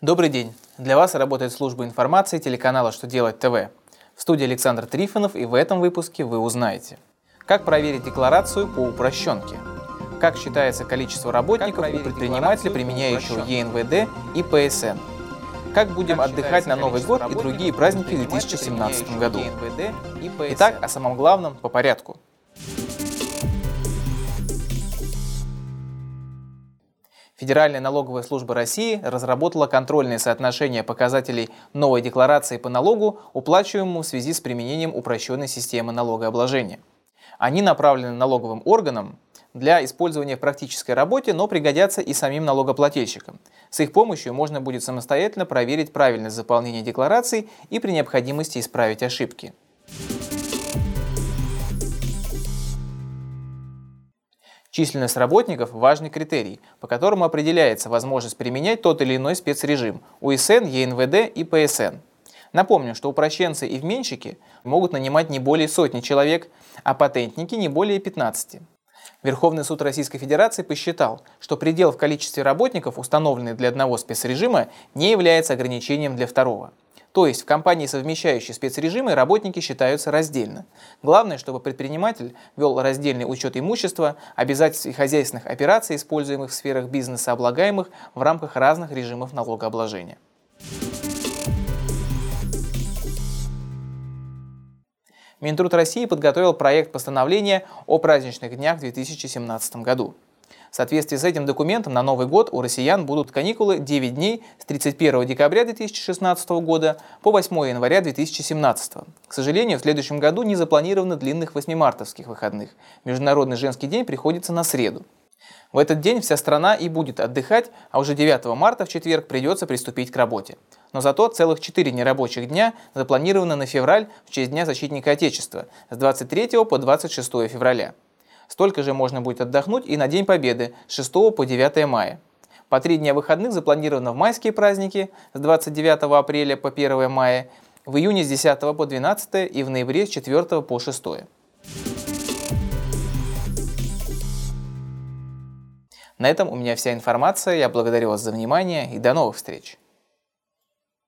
Добрый день! Для вас работает служба информации телеканала «Что делать ТВ». В студии Александр Трифонов и в этом выпуске вы узнаете Как проверить декларацию по упрощенке Как считается количество работников у предпринимателя, применяющего ЕНВД и ПСН Как будем как отдыхать на Новый год и другие праздники в 2017 году? Итак, о самом главном по порядку – Федеральная налоговая служба России разработала контрольные соотношения показателей новой декларации по налогу, уплачиваемому в связи с применением упрощенной системы налогообложения. Они направлены налоговым органам для использования в практической работе, но пригодятся и самим налогоплательщикам. С их помощью можно будет самостоятельно проверить правильность заполнения деклараций и при необходимости исправить ошибки. Численность работников – важный критерий, по которому определяется возможность применять тот или иной спецрежим – УСН, ЕНВД и ПСН. Напомню, что упрощенцы и вменщики могут нанимать не более сотни человек, а патентники не более 15. Верховный суд Российской Федерации посчитал, что предел в количестве работников, установленный для одного спецрежима, не является ограничением для второго. То есть в компании, совмещающей спецрежимы, работники считаются раздельно. Главное, чтобы предприниматель вел раздельный учет имущества, обязательств и хозяйственных операций, используемых в сферах бизнеса, облагаемых в рамках разных режимов налогообложения. Минтруд России подготовил проект постановления о праздничных днях в 2017 году. В соответствии с этим документом на Новый год у россиян будут каникулы 9 дней с 31 декабря 2016 года по 8 января 2017. К сожалению, в следующем году не запланировано длинных 8-мартовских выходных. Международный женский день приходится на среду. В этот день вся страна и будет отдыхать, а уже 9 марта в четверг придется приступить к работе. Но зато целых 4 нерабочих дня запланировано на февраль в честь Дня защитника Отечества с 23 по 26 февраля. Столько же можно будет отдохнуть и на День Победы с 6 по 9 мая. По три дня выходных запланировано в майские праздники с 29 апреля по 1 мая, в июне с 10 по 12 и в ноябре с 4 по 6. На этом у меня вся информация. Я благодарю вас за внимание и до новых встреч.